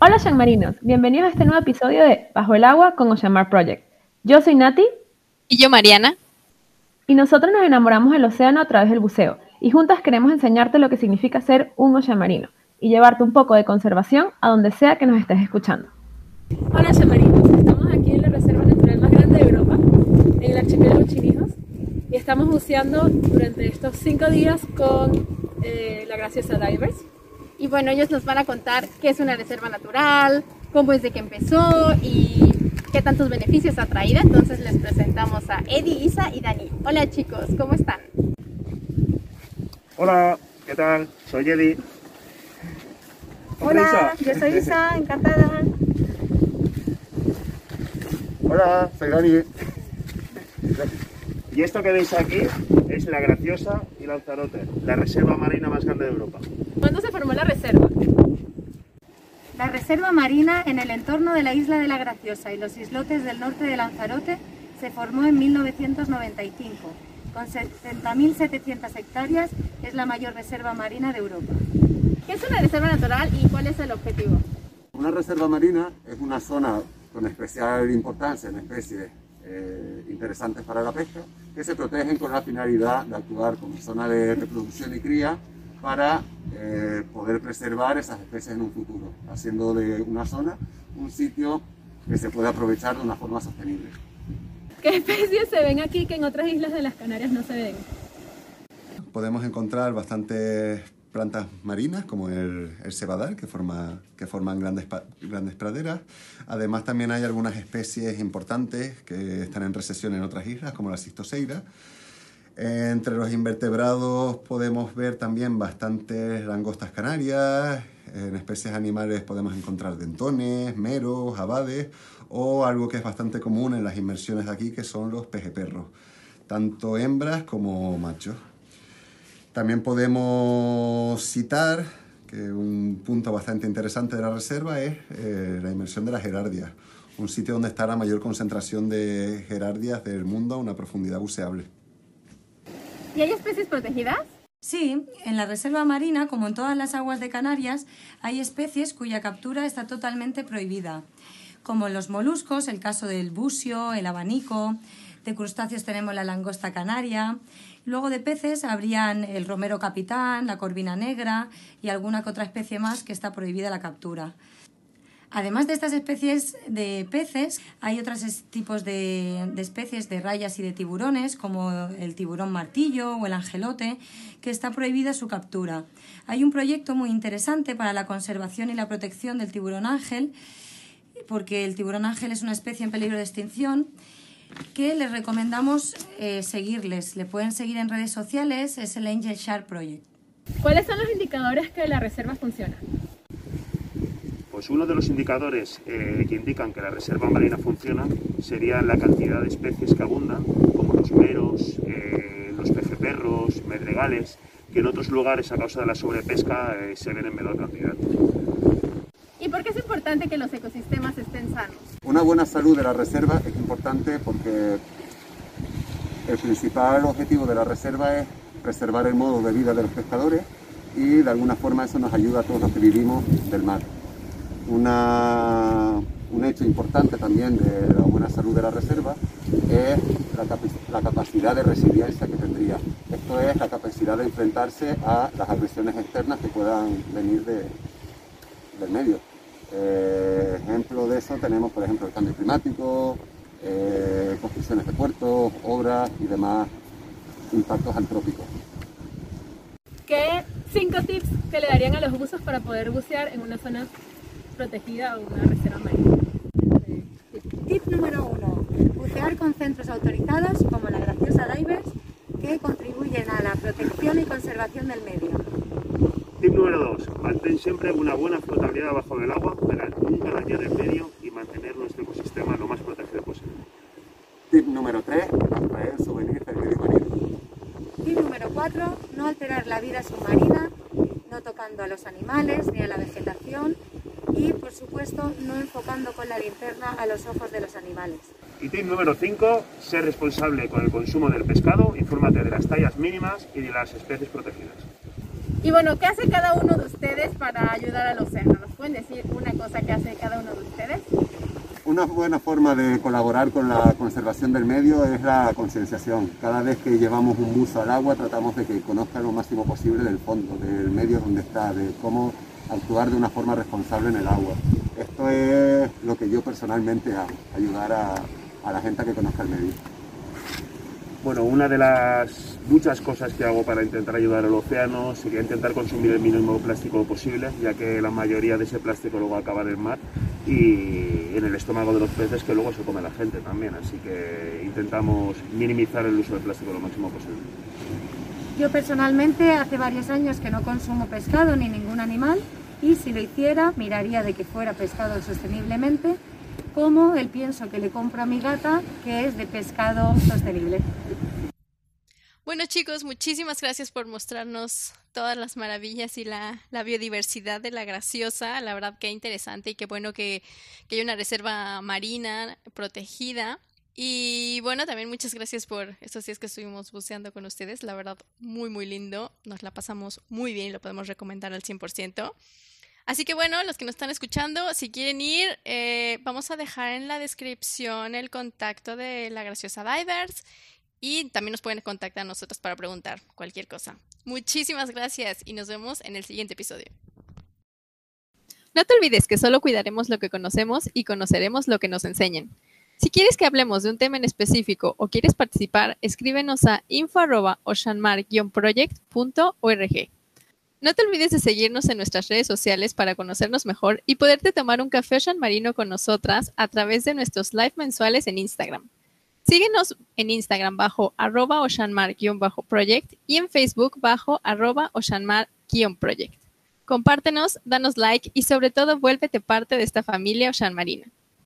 Hola Ocean Marinos, bienvenidos a este nuevo episodio de Bajo el Agua con Ocean Mar Project. Yo soy Nati. Y yo Mariana. Y nosotros nos enamoramos del océano a través del buceo. Y juntas queremos enseñarte lo que significa ser un Ocean Marino y llevarte un poco de conservación a donde sea que nos estés escuchando. Hola Ocean Marinos, estamos aquí en la reserva natural más grande de Europa, en el archipiélago Chinijos. Y estamos buceando durante estos cinco días con eh, la Graciosa Divers. Y bueno, ellos nos van a contar qué es una reserva natural, cómo es de que empezó y qué tantos beneficios ha traído. Entonces les presentamos a Eddie, Isa y Dani. Hola chicos, ¿cómo están? Hola, ¿qué tal? Soy Eddie. Hola, yo soy Isa, encantada. Hola, soy Dani. Y esto que veis aquí es la Graciosa y Lanzarote, la reserva marina más grande de Europa. ¿Cuándo se formó la reserva? La reserva marina en el entorno de la isla de la Graciosa y los islotes del norte de Lanzarote se formó en 1995. Con 70.700 hectáreas es la mayor reserva marina de Europa. ¿Qué es una reserva natural y cuál es el objetivo? Una reserva marina es una zona con especial importancia en especies eh, interesantes para la pesca que se protegen con la finalidad de actuar como zona de reproducción y cría para eh, poder preservar esas especies en un futuro, haciendo de una zona un sitio que se pueda aprovechar de una forma sostenible. ¿Qué especies se ven aquí que en otras islas de las Canarias no se ven? Podemos encontrar bastantes plantas marinas como el, el cebadal que, forma, que forman grandes, grandes praderas. Además también hay algunas especies importantes que están en recesión en otras islas como la cistoseira. Entre los invertebrados podemos ver también bastantes langostas canarias, en especies animales podemos encontrar dentones, meros, abades o algo que es bastante común en las inmersiones de aquí que son los pejeperros, tanto hembras como machos. También podemos citar que un punto bastante interesante de la reserva es eh, la inmersión de las gerardias, un sitio donde está la mayor concentración de gerardias del mundo a una profundidad buceable. ¿Y hay especies protegidas? Sí, en la reserva marina, como en todas las aguas de Canarias, hay especies cuya captura está totalmente prohibida, como los moluscos, el caso del busio, el abanico, de crustáceos tenemos la langosta canaria, luego de peces habrían el romero capitán, la corvina negra y alguna que otra especie más que está prohibida la captura. Además de estas especies de peces, hay otros tipos de, especies de rayas y de tiburones, como el tiburón martillo o el angelote, que está prohibida su captura. Hay un proyecto muy interesante para la conservación y la protección del tiburón ángel, porque el tiburón ángel es una especie en peligro de extinción que les recomendamos eh, seguirles. Le pueden seguir en redes sociales, es el Angel Shark Project. ¿Cuáles son los indicadores que la reserva funciona? Pues uno de los indicadores eh, que indican que la reserva marina funciona sería la cantidad de especies que abundan, como los meros, eh, los pejeperros, medregales, que en otros lugares a causa de la sobrepesca eh, se ven en menor cantidad. ¿Y por qué es importante que los ecosistemas estén sanos? Una buena salud de la reserva es importante porque el principal objetivo de la reserva es preservar el modo de vida de los pescadores y de alguna forma eso nos ayuda a todos los que vivimos del mar un hecho importante también de la buena salud de la reserva es la, capacidad de resiliencia que tendría. Esto es la capacidad de enfrentarse a las agresiones externas que puedan venir del medio. Eh, ejemplo de eso tenemos, por ejemplo, el cambio climático, eh, construcciones de puertos, obras y demás impactos antrópicos. ¿Qué cinco tips que le darían a los buzos para poder bucear en una zona protegida o una reserva marina. Tip número uno, bucear con centros autorizados como la Graciosa Divers que contribuyen a la protección y conservación del medio. Tip número dos, mantén siempre una buena flotabilidad bajo del agua para nunca dañar el medio y mantener nuestro ecosistema lo más protegido posible. Tip número tres, atraer souvenirs del medio marino. Tip número cuatro, no alterar la vida submarina, no tocando a los animales ni a la vegetación y, por supuesto, no enfocando con la linterna a los ojos de los animales. Y tip número 5, ser responsable con el consumo del pescado, infórmate de las tallas mínimas y de las especies protegidas. Y bueno, ¿qué hace cada uno de ustedes para ayudar al océano? ¿Nos pueden decir una cosa que hace cada uno de ustedes? Una buena forma de colaborar con la conservación del medio es la concienciación. Cada vez que llevamos un buzo al agua tratamos de que conozca lo máximo posible del fondo, del medio donde está, de cómo actuar de una forma responsable en el agua. Esto es lo que yo personalmente hago, ayudar a, a la gente a que conozca el medio. Bueno, una de las muchas cosas que hago para intentar ayudar al océano sería intentar consumir el mínimo plástico posible, ya que la mayoría de ese plástico luego acaba en el mar y en el estómago de los peces que luego se come la gente también. Así que intentamos minimizar el uso del plástico lo máximo posible. Yo personalmente hace varios años que no consumo pescado ni ningún animal y si lo hiciera miraría de que fuera pescado sosteniblemente como el pienso que le compro a mi gata que es de pescado sostenible. Bueno chicos, muchísimas gracias por mostrarnos todas las maravillas y la, la, biodiversidad de la graciosa. La verdad que interesante y qué bueno que, que hay una reserva marina protegida. Y bueno, también muchas gracias por estos días que estuvimos buceando con ustedes. La verdad, muy, muy lindo. Nos la pasamos muy bien y lo podemos recomendar al 100%. Así que bueno, los que nos están escuchando, si quieren ir, eh, vamos a dejar en la descripción el contacto de la Graciosa Divers y también nos pueden contactar a nosotros para preguntar cualquier cosa. Muchísimas gracias y nos vemos en el siguiente episodio. No te olvides que solo cuidaremos lo que conocemos y conoceremos lo que nos enseñen. Si quieres que hablemos de un tema en específico o quieres participar, escríbenos a info.oceanmar-project.org. No te olvides de seguirnos en nuestras redes sociales para conocernos mejor y poderte tomar un café Ocean Marino con nosotras a través de nuestros live mensuales en Instagram. Síguenos en Instagram bajo arroba oceanmar-project y en Facebook bajo arroba oceanmar-project. Compártenos, danos like y sobre todo vuélvete parte de esta familia Ocean Marina.